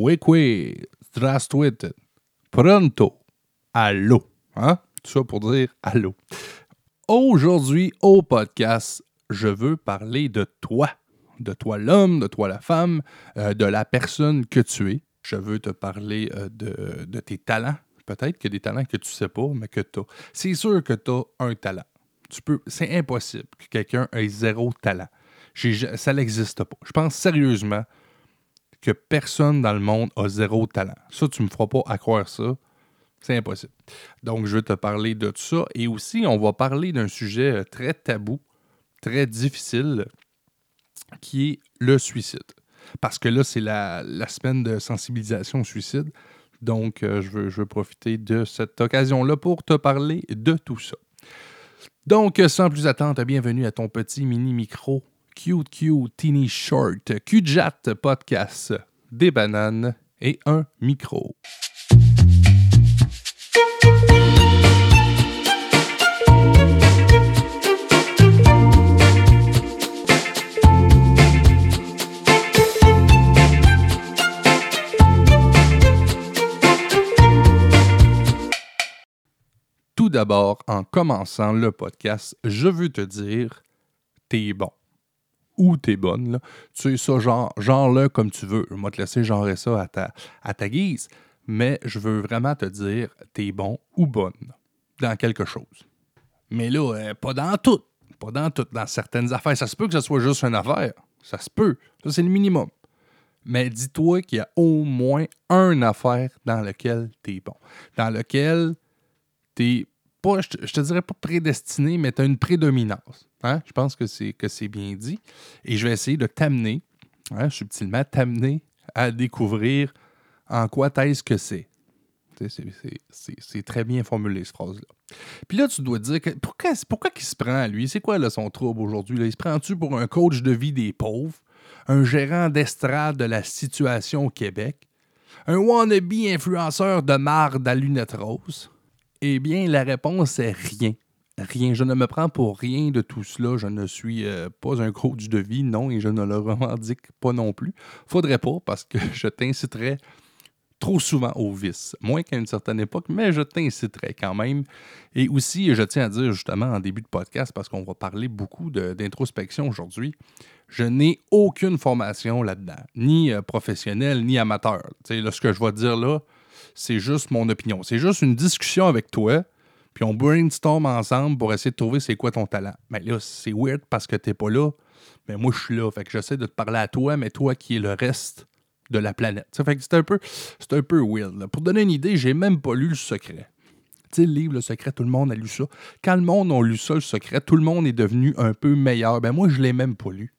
Wekwe, Strastwit, Pronto, Allô. Hein? Tout ça pour dire allô. Aujourd'hui, au podcast, je veux parler de toi. De toi l'homme, de toi la femme, euh, de la personne que tu es. Je veux te parler euh, de, de, tes talents. Peut-être que des talents que tu ne sais pas, mais que tu as. C'est sûr que tu as un talent. Tu peux, c'est impossible que quelqu'un ait zéro talent. Ça n'existe pas. Je pense sérieusement que personne dans le monde a zéro talent. Ça, tu me feras pas à croire ça. C'est impossible. Donc, je vais te parler de tout ça. Et aussi, on va parler d'un sujet euh, très tabou, très difficile, qui est le suicide. Parce que là, c'est la, la semaine de sensibilisation au suicide. Donc, euh, je, veux, je veux profiter de cette occasion-là pour te parler de tout ça. Donc, euh, sans plus attendre, bienvenue à ton petit mini micro Cute Cute Teeny Short QJat Podcast, des bananes et un micro. Tout d'abord, en commençant le podcast, je veux te dire, t'es bon. Ou t'es bonne, là. Tu sais, ça, genre, genre-le comme tu veux. Je vais te laisser genrer ça à ta, guise. Mais je veux vraiment te dire, t'es bon ou bonne dans quelque chose. Mais là, euh, pas dans tout. Pas dans tout. Dans certaines affaires. Ça se peut que ce soit juste une affaire. Ça se peut. Ça, c'est le minimum. Mais dis-toi qu'il y a au moins une affaire dans laquelle t'es bon. Dans lequel t'es pas, je te, te dirais pas prédestiné, mais tu as une prédominance. Hein? Je pense que c'est, que c'est bien dit. Et je vais essayer de t'amener, hein, subtilement, t'amener à découvrir en quoi est-ce que c'est. C'est, très bien formulé, cette phrase-là. Puis là, tu dois te dire, que, pourquoi, pourquoi il se prend lui? C'est quoi là, son trouble aujourd'hui? Il se prend-tu pour un coach de vie des pauvres? Un gérant d'estrade de la situation au Québec? Un wannabe influenceur de marde à lunettes roses? Eh bien, la réponse est rien. Rien. Je ne me prends pour rien de tout cela. Je ne suis euh, pas un coach de vie, non, et je ne le revendique pas non plus. Faudrait pas, parce que je t'inciterais trop souvent au vice. Moins qu'à une certaine époque, mais je t'inciterais quand même. Et aussi, je tiens à dire justement en début de podcast, parce qu'on va parler beaucoup d'introspection aujourd'hui, je n'ai aucune formation là-dedans, ni euh, professionnelle, ni amateur. Là, ce que je vais dire là, c'est juste mon opinion. C'est juste une discussion avec toi, puis on brainstorm ensemble pour essayer de trouver c'est quoi ton talent. Mais là, c'est weird parce que t'es pas là, mais moi, je suis là. Fait que j'essaie de te parler à toi, mais toi qui es le reste de la planète. Ça fait que c'est un peu, weird. Pour donner une idée, j'ai même pas lu Le Secret. Tu sais, le livre Le Secret, tout le monde a lu ça. Quand le monde a lu ça, Le Secret, tout le monde est devenu un peu meilleur. Ben moi, je l'ai même pas lu.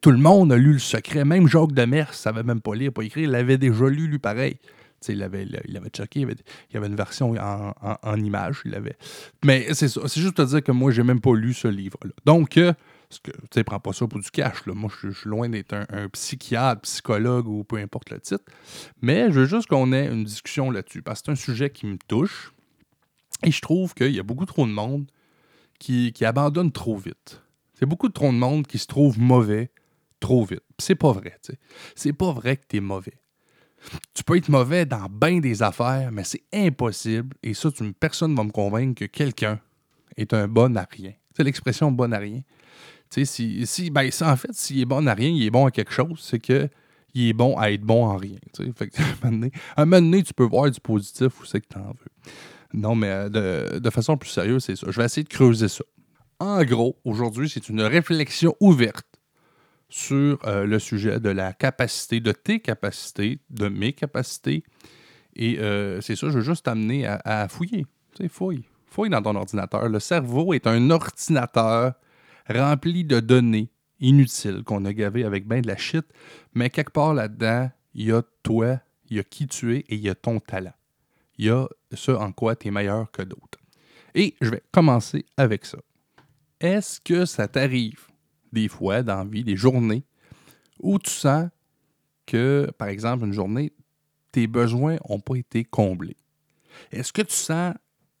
Tout le monde a lu Le Secret. Même Jacques Demers savait même pas lire, pas écrire. Il l'avait déjà lu, lui, pareil. Il l'avait, il checké. Il y avait, avait une version en, image. Il l'avait. Mais c'est. C'est juste te dire que moi, j'ai même pas lu ce livre-là. Donc, euh, tu prends pas ça pour du cash. Là. Moi, je suis loin d'être un, un psychiatre, psychologue ou peu importe le titre. Mais je veux juste qu'on ait une discussion là-dessus. Parce que c'est un sujet qui me touche. Et je trouve qu'il y a beaucoup trop de monde qui, qui abandonne trop vite. C'est beaucoup trop de monde qui se trouve mauvais trop vite. C'est pas vrai, tu sais. C'est pas vrai que t'es mauvais. Tu peux être mauvais dans bien des affaires, mais c'est impossible. Et ça, personne va me convaincre que quelqu'un est un bon à rien. C'est l'expression bon à rien. Tu sais, si, si, ben, en fait, s'il est bon à rien, il est bon à quelque chose, c'est que il est bon à être bon en rien. tu sais. Fait que, à un donné- un moment donné, tu peux voir du positif où c'est que tu en veux. Non, mais euh, de, de façon plus sérieuse, c'est ça. Je vais essayer de creuser ça. En gros, aujourd'hui, c'est une réflexion ouverte sur euh, le sujet de la capacité, de tes capacités, de mes capacités. Et euh, c'est ça, je veux juste t'amener à, fouiller. Tu sais, fouille. Fouille dans ton ordinateur. Le cerveau est un ordinateur rempli de données inutiles qu'on a gavées avec bien de la shit. Mais quelque part là-dedans, il y a toi, il y a qui tu es et il y a ton talent. Il y a ce en quoi tu es meilleur que d'autres. Et je vais commencer avec ça. Est-ce que ça t'arrive des fois dans la vie, des journées, où tu sens que, par exemple, une journée, tes besoins n'ont pas été comblés? Est-ce que tu sens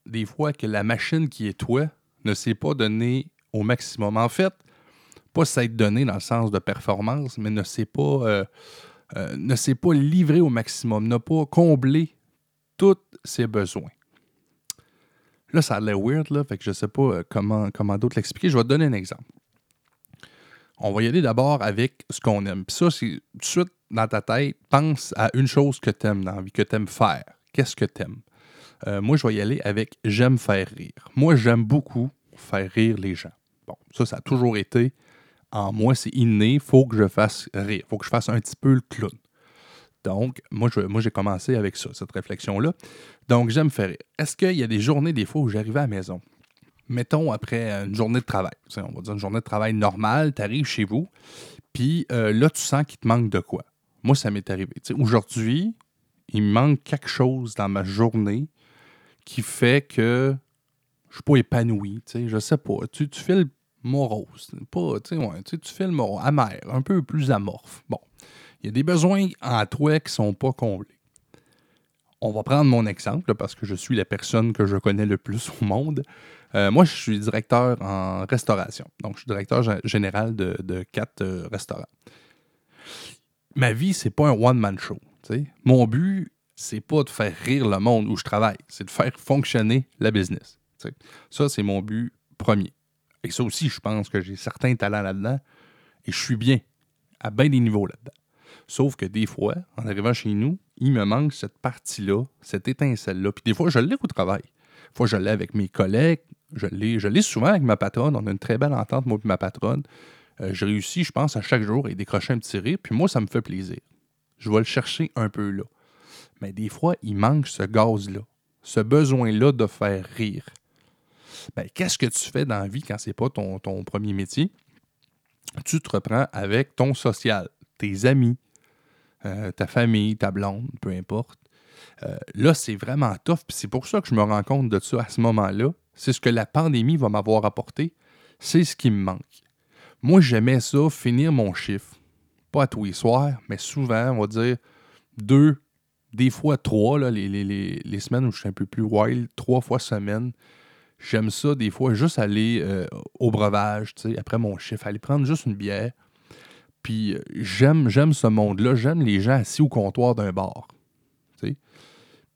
des fois que la machine qui est toi ne s'est pas donnée au maximum? En fait, pas s'être donné dans le sens de performance, mais ne s'est pas, euh, euh, livré au maximum, n'a pas comblé tous ses besoins. Là, ça a l'air weird, fait que je ne sais pas euh, comment, comment d'autres l'expliquer. Je vais te donner un exemple. On va y aller d'abord avec ce qu'on aime. Puis ça, c'est tout de suite dans ta tête, pense à une chose que tu aimes dans la vie, que tu aimes faire. Qu'est-ce que tu aimes? Euh, moi, je vais y aller avec j'aime faire rire. Moi, j'aime beaucoup faire rire les gens. Bon, ça, ça a toujours été en moi, c'est inné, faut que je fasse rire, faut que je fasse un petit peu le clown. Donc, moi, je, moi j'ai commencé avec ça, cette réflexion-là. Donc, j'aime faire rire. Est-ce qu'il y a des journées, des fois, où j'arrivais à la maison? Mettons, après une journée de travail, on va dire une journée de travail normale, tu arrives chez vous, puis euh, là, tu sens qu'il te manque de quoi. Moi, ça m'est arrivé. Aujourd'hui, il me manque quelque chose dans ma journée qui fait que je ne suis pas épanoui. Je sais pas. Tu, tu fais le morose. Pas, tu fais le morose, amer, un peu plus amorphe. Bon, il y a des besoins en toi qui ne sont pas comblés. On va prendre mon exemple parce que je suis la personne que je connais le plus au monde. Euh, moi, je suis directeur en restauration. Donc, je suis directeur général de, quatre euh, restaurants. Ma vie, c'est pas un one-man show. Mon but, c'est pas de faire rire le monde où je travaille, c'est de faire fonctionner la business. Ça, c'est mon but premier. Et ça aussi, je pense que j'ai certains talents là-dedans et je suis bien à bien des niveaux là-dedans. Sauf que des fois, en arrivant chez nous, il me manque cette partie-là, cette étincelle-là. Puis des fois, je l'ai au travail. Des fois, je l'ai avec mes collègues. Je l'ai, souvent avec ma patronne. On a une très belle entente, moi et ma patronne. Euh, je réussis, je pense, à chaque jour à décrocher un petit rire. Puis moi, ça me fait plaisir. Je vais le chercher un peu là. Mais des fois, il manque ce gaz-là, ce besoin-là de faire rire ben, qu'est-ce que tu fais dans la vie quand c'est pas ton, ton premier métier? Tu te reprends avec ton social, tes amis, euh, ta famille, ta blonde, peu importe. Euh, là, c'est vraiment tough. c'est pour ça que je me rends compte de ça à ce moment-là. C'est ce que la pandémie va m'avoir apporté. C'est ce qui me manque. Moi, j'aimais ça, finir mon chiffre. Pas à tous les soirs, mais souvent, on va dire deux, des fois trois, les, semaines où je suis un peu plus wild, trois fois semaine. J'aime ça des fois juste aller euh, au breuvage, après mon chiffre, aller prendre juste une bière. Puis euh, j'aime, j'aime ce monde-là, j'aime les gens assis au comptoir d'un bar.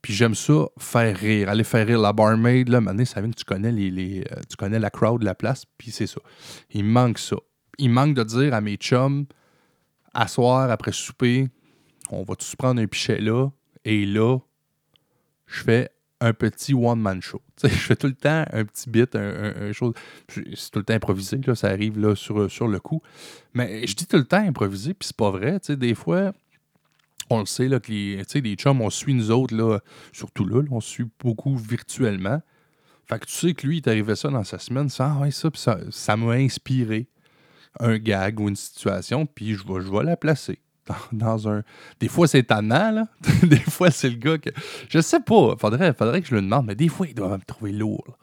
Puis j'aime ça faire rire, aller faire rire la barmaid, là, maintenant, ça vient que tu connais, les, euh, tu connais la crowd la place, puis c'est ça. Il manque ça. Il manque de dire à mes chums, à soir, après souper, on va tous prendre un pichet là, et là, je fais un petit one-man show. je fais tout le temps un petit bit, un, chose. C'est tout le temps improvisé, là, ça arrive là, sur, sur le coup. Mais je dis tout le temps improvisé, puis c'est pas vrai. Des fois, on le sait, là, que les, les chums, on suit nous autres, là, surtout là, on suit beaucoup virtuellement. Fait que tu sais que lui, il t'arrivait ça dans sa semaine, ça, ah ça, ça, ça m'a inspiré un gag ou une situation, puis je vais, je vais la placer dans, un. Des fois, c'est tannant, là. des fois, c'est le gars que. Je sais pas. Faudrait, faudrait que je le demande, mais des fois, il doit me trouver lourd.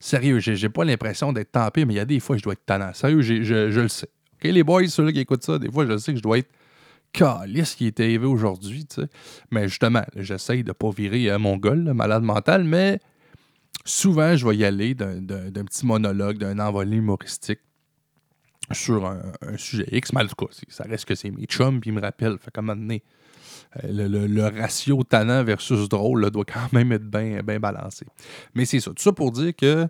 Sérieux, j'ai pas l'impression d'être tempé, mais il y a des fois, je dois être tannant. Sérieux, je, je, le sais. OK, les boys, ceux-là qui écoutent ça, des fois, je sais que je dois être calice qui est arrivé aujourd'hui, tu sais. Mais justement, j'essaye de pas virer à mon gars, malade mental, mais souvent, je vais y aller d'un petit monologue, d'un envolé humoristique sur un, sujet X, mais en tout cas, ça reste que c'est mes chums, puis ils me rappellent. Fait qu'à un moment donné, euh, le, ratio tannant versus drôle doit quand même être bien balancé. Mais c'est ça. Tout ça pour dire que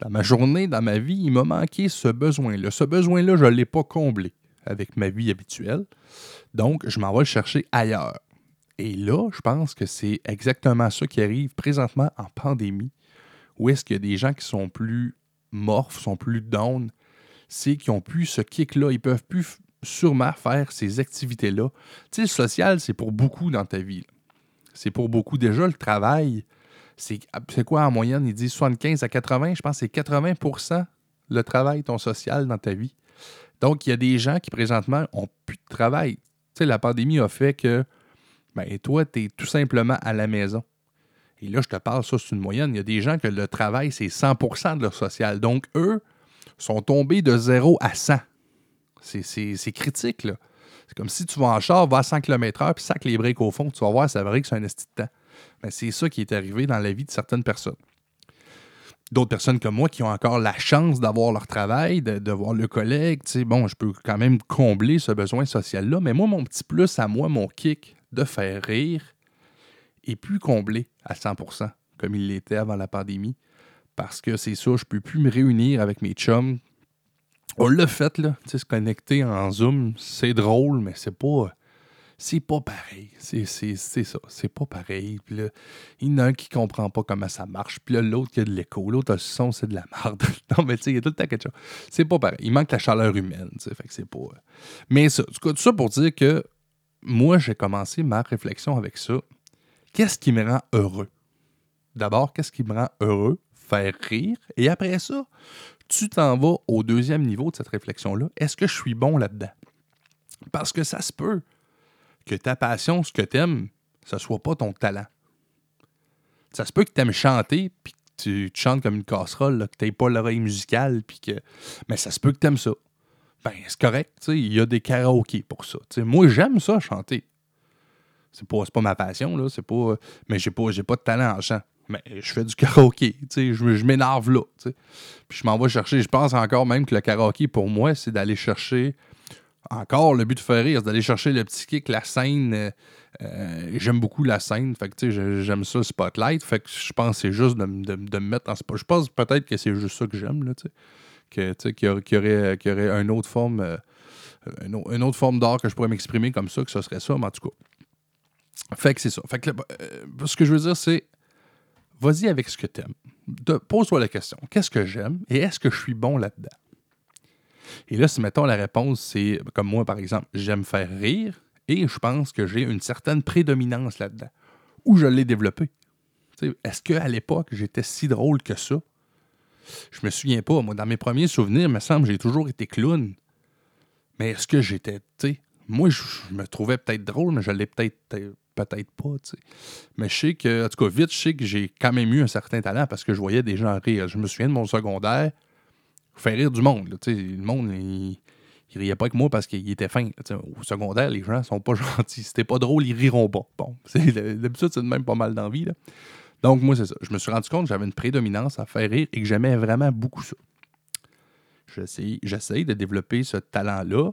dans ma journée, dans ma vie, il m'a manqué ce besoin-là. Ce besoin-là, je ne l'ai pas comblé avec ma vie habituelle. Donc, je m'en vais le chercher ailleurs. Et là, je pense que c'est exactement ça qui arrive présentement en pandémie, où est-ce qu'il y des gens qui sont plus morphes, sont plus down, c'est qu'ils ont plus ce kick-là. Ils peuvent plus sûrement faire ces activités-là. Tu sais, le social, c'est pour beaucoup dans ta vie. C'est pour beaucoup. Déjà, le travail, c'est quoi en moyenne? Ils disent 75 à 80. Je pense que c'est 80% le travail, ton social dans ta vie. Donc, il y a des gens qui présentement ont plus de travail. Tu sais, la pandémie a fait que, ben, toi, tu es tout simplement à la maison. Et là, je te parle, ça, c'est une moyenne. Il y a des gens que le travail, c'est 100% de leur social. Donc, eux, sont tombés de 0 à 100. C'est critique, là. C'est comme si tu vas en char, vas à 100 km/h, puis sac les breaks au fond, tu vas voir, ça que c'est un esti de temps. Mais c'est ça qui est arrivé dans la vie de certaines personnes. D'autres personnes comme moi qui ont encore la chance d'avoir leur travail, de, voir le collègue. Bon, je peux quand même combler ce besoin social-là, mais moi, mon petit plus à moi, mon kick de faire rire, est plus comblé à 100%, comme il l'était avant la pandémie. Parce que c'est ça, je peux plus me réunir avec mes chums. On l'a fait, là, se connecter en Zoom, c'est drôle, mais c'est pas c'est pas pareil. C'est ça. C'est pas pareil. Il y en a un qui comprend pas comment ça marche. Puis là, l'autre qui a de l'écho. L'autre a le son, c'est de la merde. non, mais tu sais, il y a tout le temps quelque chose. C'est pas pareil. Il manque la chaleur humaine. Fait que c'est pas. Euh. Mais ça, tout ça pour dire que moi, j'ai commencé ma réflexion avec ça. Qu'est-ce qui me rend heureux? D'abord, qu'est-ce qui me rend heureux? Faire rire. Et après ça, tu t'en vas au deuxième niveau de cette réflexion-là. Est-ce que je suis bon là-dedans? Parce que ça se peut que ta passion, ce que tu aimes, ce soit pas ton talent. Ça se peut que tu aimes chanter, puis que tu, chantes comme une casserole, que tu pas l'oreille musicale, puis que. Mais ça se peut que tu aimes ça. Ben, c'est correct, il y a des karaokés pour ça. moi, j'aime ça, chanter. C'est pas, pas ma passion, là, c'est pas. Mais j'ai pas, pas de talent en chant. Mais je fais du karaoké, je, je m'énerve là. Puis je m'en vais chercher. Je pense encore même que le karaoké, pour moi, c'est d'aller chercher encore, le but de faire rire, c'est d'aller chercher le petit kick, la scène. Euh, euh, j'aime beaucoup la scène. Fait que, j'aime ça, Spotlight. Fait que je pense que c'est juste de, me mettre en spot. Je pense peut-être que c'est juste ça que j'aime, là, Que, qu'il y, aurait, y aurait une autre forme. Euh, autre forme d'art que je pourrais m'exprimer comme ça, que ce serait ça, mais en tout cas. Fait que c'est ça. Fait que ce que je veux dire, c'est vas-y avec ce que tu aimes. Pose-toi la question qu'est-ce que j'aime et est-ce que je suis bon là-dedans? Et là, si mettons la réponse, c'est comme moi, par exemple, j'aime faire rire et je pense que j'ai une certaine prédominance là-dedans. Où je l'ai développé. Est-ce qu'à l'époque, j'étais si drôle que ça? Je me souviens pas. Moi, dans mes premiers souvenirs, il me semble j'ai toujours été clown. Mais est-ce que j'étais, tu moi, je, me trouvais peut-être drôle, mais je l'ai peut-être peut-être pas. Mais je sais que, en tout cas, vite, je sais que j'ai quand même eu un certain talent parce que je voyais des gens rire. Je me souviens de mon secondaire, faire rire du monde. le monde, il, il, riait pas avec moi parce qu'il était fin. au secondaire, les gens sont pas gentils. Si t'es pas drôle, ils riront pas. Bon, d'habitude, c'est même pas mal d'envie. Donc, moi, c'est ça. Je me suis rendu compte que j'avais une prédominance à faire rire et que j'aimais vraiment beaucoup ça. J'essaye de développer ce talent-là.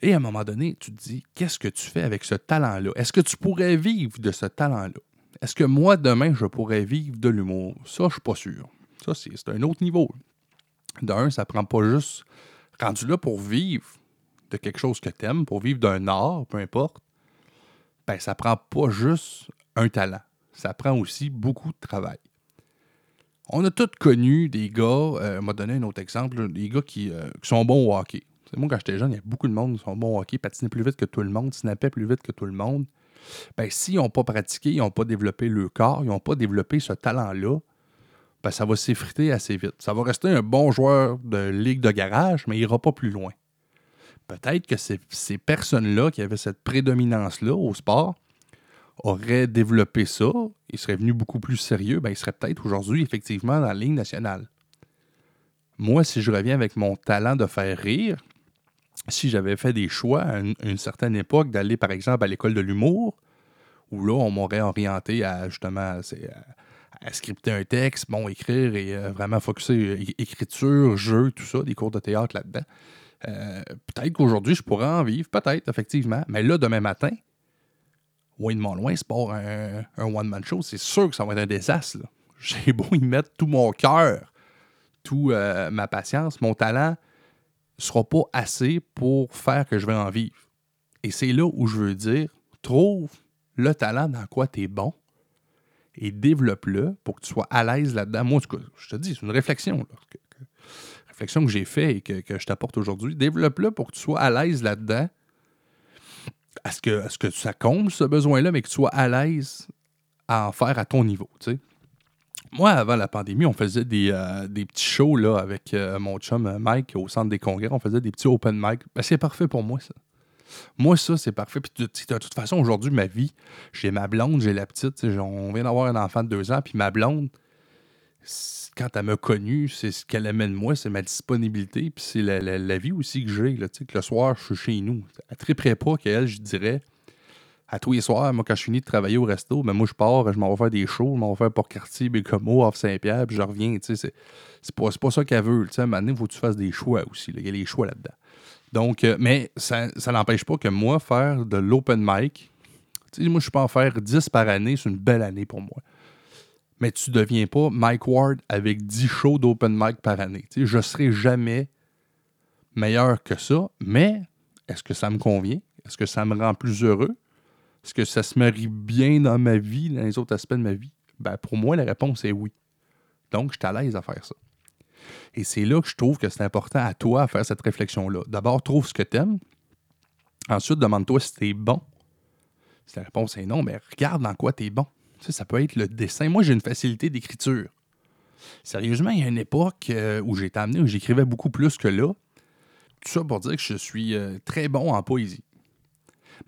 Et à un moment donné, tu te dis, qu'est-ce que tu fais avec ce talent-là? Est-ce que tu pourrais vivre de ce talent-là? Est-ce que moi, demain, je pourrais vivre de l'humour? Ça, je suis pas sûr. Ça, c'est un autre niveau d'un, ça prend pas juste rendu là pour vivre de quelque chose que tu aimes, pour vivre d'un art, peu importe, ben ça prend pas juste un talent. Ça prend aussi beaucoup de travail. On a tous connu des gars, euh, m'a donné un autre exemple, des gars qui, euh, sont bons au hockey. moi, quand j'étais jeune, il y a beaucoup de monde qui sont bons au hockey, patinaient plus vite que tout le monde, snappaient plus vite que tout le monde. Ben, s'ils n'ont pas pratiqué, ils n'ont pas développé le corps, ils n'ont pas développé ce talent-là, ben, ça va s'effriter assez vite. Ça va rester un bon joueur de ligue de garage, mais il n'ira pas plus loin. Peut-être que ces, personnes-là qui avaient cette prédominance-là au sport auraient développé ça, ils seraient venus beaucoup plus sérieux, ben, ils seraient peut-être aujourd'hui effectivement dans la ligne nationale. Moi, si je reviens avec mon talent de faire rire, si j'avais fait des choix à une, certaine époque d'aller, par exemple, à l'école de l'humour, où là, on m'aurait orienté à justement à scripter un texte, bon, écrire et euh, vraiment focuser euh, écriture, jeu, tout ça, des cours de théâtre là-dedans. Euh, peut-être qu'aujourd'hui, je pourrais en vivre, peut-être, effectivement. Mais là, demain matin, loin de mon loin, c'est pas un, one-man show, c'est sûr que ça va être un désastre. J'ai beau y mettre tout mon cœur, toute ma patience, mon talent sera pas assez pour faire que je vais en vivre. Et c'est là où je veux dire, trouve le talent dans quoi tu es bon et développe-le pour que tu sois à l'aise là-dedans. Moi, en tout cas, je te dis, c'est une réflexion. Là, réflexion que j'ai faite et que, je t'apporte aujourd'hui. Développe-le pour que tu sois à l'aise là-dedans. Est-ce que, est que ça comble ce besoin-là, mais que tu sois à l'aise à en faire à ton niveau? Moi, avant la pandémie, on faisait des, euh, petits shows là, avec euh, mon chum Mike au centre des congrès. On faisait des petits open mic. Ben, c'est parfait pour moi, ça. Moi, ça, c'est parfait. Puis, de toute façon, aujourd'hui, ma vie, j'ai ma blonde, j'ai la petite. On vient d'avoir un enfant de deux ans. Puis ma blonde, quand elle m'a connu, c'est ce qu'elle de moi, c'est ma disponibilité. Puis c'est la, vie aussi que j'ai. Que le soir, je suis chez nous. Elle ne triperait pas qu'elle, je dirais. à tous les soirs, moi, quand je finis de travailler au resto, ben, moi, je pars, je m'en vais faire des shows, je m'en vais faire Port-Cartier, Bécomo, Off Saint-Pierre, puis je reviens, c'est, pas, pas ça qu'elle veut, tu sais, maintenant, il faut que tu fasses des choix aussi, il y a les choix là-dedans. Donc, euh, mais ça, n'empêche pas que moi, faire de l'open mic, moi, je peux en faire 10 par année, c'est une belle année pour moi. Mais tu ne deviens pas Mike Ward avec 10 shows d'open mic par année. Je ne serai jamais meilleur que ça, mais est-ce que ça me convient? Est-ce que ça me rend plus heureux? Est-ce que ça se marie bien dans ma vie, dans les autres aspects de ma vie? Ben, pour moi, la réponse est oui. Donc, je suis à l'aise à faire ça. Et c'est là que je trouve que c'est important à toi à faire cette réflexion-là. D'abord, trouve ce que tu aimes. Ensuite, demande-toi si tu bon. Si la réponse est non, mais regarde dans quoi tu es bon. Ça peut être le dessin. Moi, j'ai une facilité d'écriture. Sérieusement, il y a une époque euh, où j'étais amené, où j'écrivais beaucoup plus que là. Tout ça pour dire que je suis euh, très bon en poésie.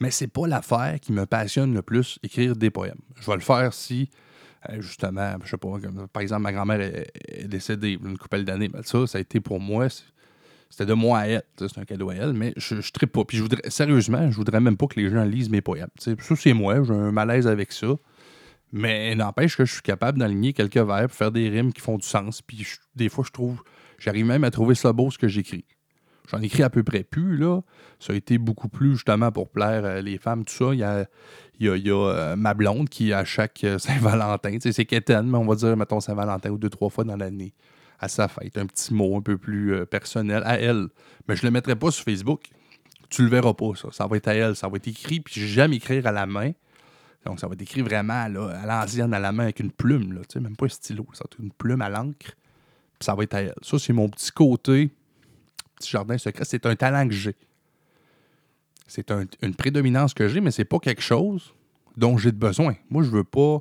Mais c'est pas l'affaire qui me passionne le plus, écrire des poèmes. Je vais le faire si, justement, je sais pas, par exemple, ma grand-mère est, décédée une couple d'années. Ben, ça, ça a été pour moi, c'était de moi à elle. C'est un cadeau à elle, mais je ne pas. Puis je voudrais, sérieusement, je voudrais même pas que les gens lisent mes poèmes. ça, c'est moi, j'ai un malaise avec ça. Mais n'empêche que je suis capable d'aligner quelques vers, faire des rimes qui font du sens. Puis des fois, je trouve, j'arrive même à trouver ça beau ce que j'écris. J'en écris à peu près plus, là. Ça a été beaucoup plus justement pour plaire euh, les femmes, tout ça. Il y a, y a, euh, ma blonde qui, à chaque euh, Saint-Valentin, c'est quétaine, mais on va dire, mettons, Saint-Valentin ou deux, trois fois dans l'année, à sa fête, un petit mot un peu plus personnel à elle. Mais je ne le mettrai pas sur Facebook. Tu le verras pas, ça. Ça va être à elle. Ça va être écrit, puis j'aime écrire à la main. Donc, ça va être écrit vraiment là, à l'ancienne, à la main, avec une plume, là, même pas un stylo. Ça va être une plume à l'encre, puis ça va être à elle. Ça, c'est mon petit côté jardin secret, c'est un talent que j'ai. C'est une prédominance que j'ai, mais c'est pas quelque chose dont j'ai besoin. Moi, je veux pas.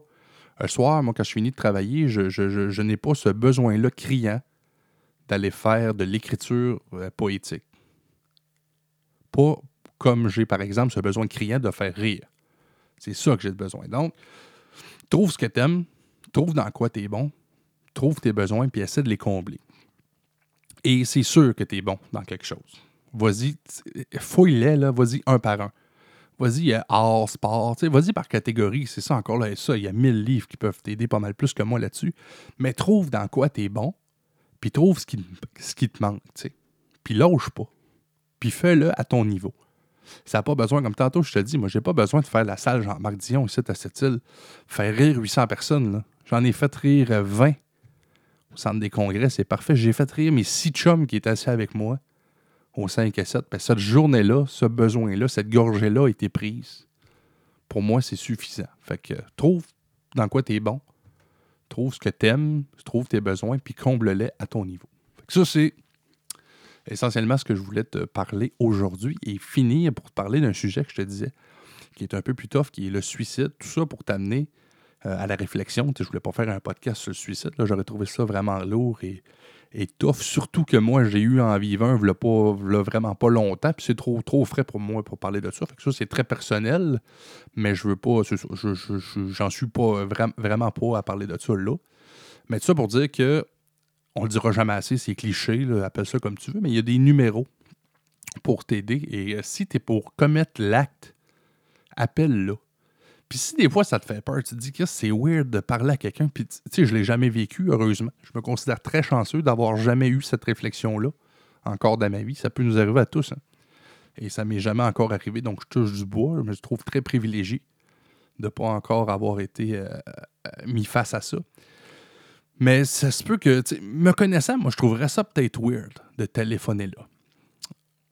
Un soir, moi, quand je finis de travailler, je, n'ai pas ce besoin-là criant d'aller faire de l'écriture euh, poétique. Pas comme j'ai, par exemple, ce besoin criant de faire rire. C'est ça que j'ai besoin. Donc, trouve ce que tu aimes, trouve dans quoi tu es bon, trouve tes besoins, puis essaie de les combler. Et c'est sûr que tu es bon dans quelque chose. Vas-y, fouille-les, là, vas-y un par un. Vas-y, art, sport, vas-y par catégorie, c'est ça encore là, ça, il y a mille livres qui peuvent t'aider pas mal plus que moi là-dessus. Mais trouve dans quoi tu es bon, puis trouve ce qui, ce qui te manque, tu sais. Puis lâche pas. Puis fais-le à ton niveau. Ça n'a pas besoin, comme tantôt je te dis, moi j'ai pas besoin de faire la salle Jean-Marc Dion ici à cette île, faire rire 800 personnes. J'en ai fait rire 20 au centre des congrès, c'est parfait. J'ai fait rire mes six chums qui étaient assis avec moi au 5 et 7. cette journée-là, ce besoin-là, cette gorgée-là a été prise. Pour moi, c'est suffisant. Fait que trouve dans quoi tu es bon, trouve ce que tu aimes, trouve tes besoins, puis comble-les à ton niveau. ça, c'est essentiellement ce que je voulais te parler aujourd'hui et finir pour te parler d'un sujet que je te disais qui est un peu plus tough, qui est le suicide. Tout ça pour t'amener à la réflexion. Je ne voulais pas faire un podcast sur le suicide. J'aurais trouvé ça vraiment lourd et, et tough. Surtout que moi, j'ai eu en vivant un v'là vraiment pas longtemps. Puis c'est trop, trop frais pour moi pour parler de ça. Fait que ça, c'est très personnel. Mais je veux pas. J'en suis pas vraiment pas à parler de ça là. Mais tout ça pour dire que on le dira jamais assez, c'est cliché, appelle ça comme tu veux, mais il y a des numéros pour t'aider. Et euh, si tu es pour commettre l'acte, appelle-là. Puis si des fois ça te fait peur, tu te dis que c'est weird de parler à quelqu'un, puis tu sais, je l'ai jamais vécu, heureusement. Je me considère très chanceux d'avoir jamais eu cette réflexion-là encore dans ma vie. Ça peut nous arriver à tous. Hein. Et ça m'est jamais encore arrivé, donc je touche du bois. Je me trouve très privilégié de ne pas encore avoir été euh, euh, mis face à ça. Mais ça se peut que, me connaissant, moi, je trouverais ça peut-être weird de téléphoner là.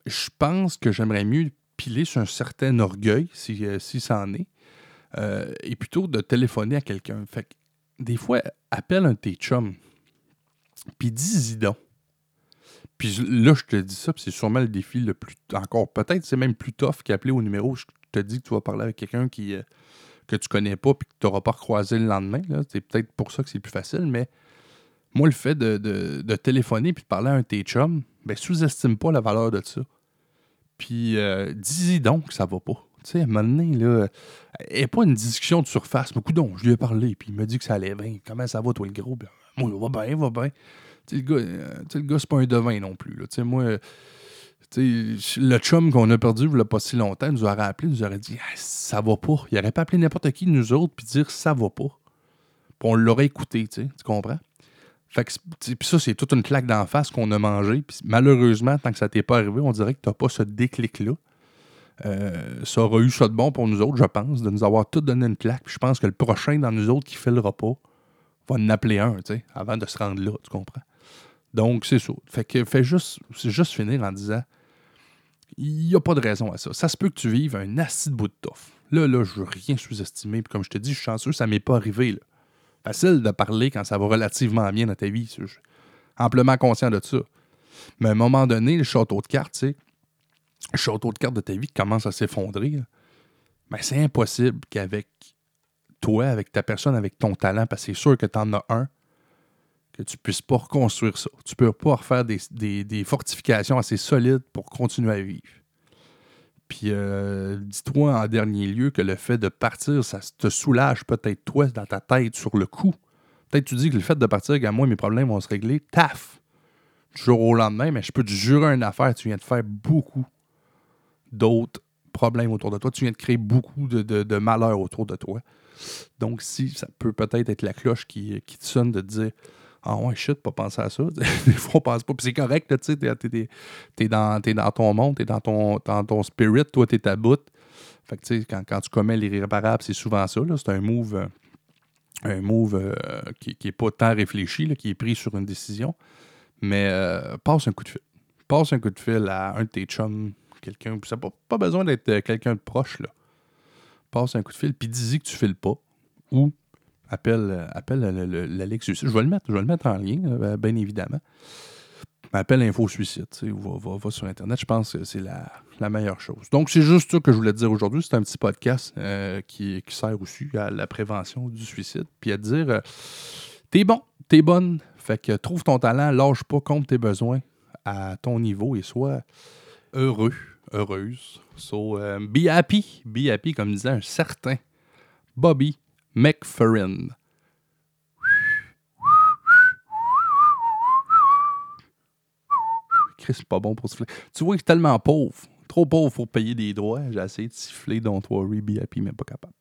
Je pense que j'aimerais mieux piler sur un certain orgueil, si, euh, si ça en est, euh, et plutôt de téléphoner à quelqu'un. Fait que des fois, appelle un de tes chums, puis dis-y donc. Puis là, je te dis ça, c'est sûrement le défi le plus. Encore, peut-être c'est même plus tough qu'appeler au numéro. Je te dis que tu vas parler avec quelqu'un qui, euh, que tu connais pas, puis que tu n'auras pas recroisé le lendemain. C'est peut-être pour ça que c'est plus facile, mais moi, le fait de, téléphoner puis de parler à un de tes chums, ben, sous-estime pas la valeur de ça. Puis euh, dis-y donc que ça va pas. Tu sais, à un moment donné, là, et pas une discussion de surface. Beaucoup donc, je lui ai parlé, puis il m'a dit que ça allait bien. Comment ça va, toi, le gros? Ben, moi, il va bien, va bien. Tu sais, le gars, euh, le gars c'est pas un devin non plus. Tu sais, moi, le chum qu'on a perdu il pas si longtemps nous aurait appelé, nous aurait dit ça va pas. Il aurait pas appelé n'importe qui nous autres puis dire ça va pas. Puis on l'aurait écouté, tu comprends? Fait que puis ça, c'est toute une claque d'en face qu'on a mangé. Puis malheureusement, tant que ça t'est pas arrivé, on dirait que tu n'as pas ce déclic-là. Euh, ça aurait eu ça de bon pour nous autres, je pense, de nous avoir tout donné une claque. Puis je pense que le prochain dans nous autres qui fait le repas va en appeler un, tu sais, avant de se rendre là, tu comprends? Donc, c'est ça. Fait que fais juste, c'est juste finir en disant il n'y a pas de raison à ça. Ça se peut que tu vives un acide bout de toffe. Là, là, je veux rien sous-estimer. Puis comme je te dis, je suis chanceux, ça m'est pas arrivé. Là. Facile de parler quand ça va relativement bien dans ta vie. Je suis amplement conscient de ça. Mais à un moment donné, le château de cartes, tu sais, le château de cartes de ta vie commence à s'effondrer. Mais ben, c'est impossible qu'avec toi, avec ta personne, avec ton talent, parce que c'est sûr que tu en as un, que tu puisses pas reconstruire ça. Tu peux pas refaire des, fortifications assez solides pour continuer à vivre. Puis euh, dis-toi en dernier lieu que le fait de partir, ça te soulage peut-être toi dans ta tête sur le coup. Peut-être tu dis que le fait de partir, à moi, mes problèmes vont se régler. Taf! Du jour au lendemain, mais je peux te jurer une affaire, tu viens de faire beaucoup d'autres problèmes autour de toi. Tu viens de créer beaucoup de, de, malheur autour de toi. Donc, si ça peut peut-être être la cloche qui, qui te sonne de te dire ah ouais, shit, pas penser à ça. Des fois, on pense pas. Puis c'est correct, tu sais, t'es, dans, dans ton monde, t'es dans ton, dans ton spirit, toi, t'es ta bout. Fait que, tu sais, quand, quand, tu commets l'irréparable, c'est souvent ça. C'est un move, euh, un move euh, qui, qui est pas tant réfléchi, là, qui est pris sur une décision. Mais euh, passe un coup de fil. Passe un coup de fil à un de tes chums, quelqu'un. Ça n'a pas, besoin d'être quelqu'un de proche, là. Passe un coup de fil, puis dis-y que tu files pas. Ou appelle, appelle l'Alexis. Je vais le mettre, je vais le mettre en lien, euh, bien évidemment. Appelle Info Suicide, va, va, sur Internet. Je pense que c'est la, meilleure chose. Donc, c'est juste ça que je voulais te dire aujourd'hui. C'est un petit podcast euh, qui, sert aussi à la prévention du suicide. Puis à dire euh, t'es bon, t'es bonne. Fait que trouve ton talent, lâche pas, compte tes besoins à ton niveau et sois heureux, heureuse. So, be happy, be happy, comme disait un certain Bobby McFerrin. Chris, c'est pas bon pour siffler. Tu vois qu'il est tellement pauvre. Trop pauvre pour payer des droits. J'ai essayé de siffler Don't Worry, Be Happy, mais. Pas capable.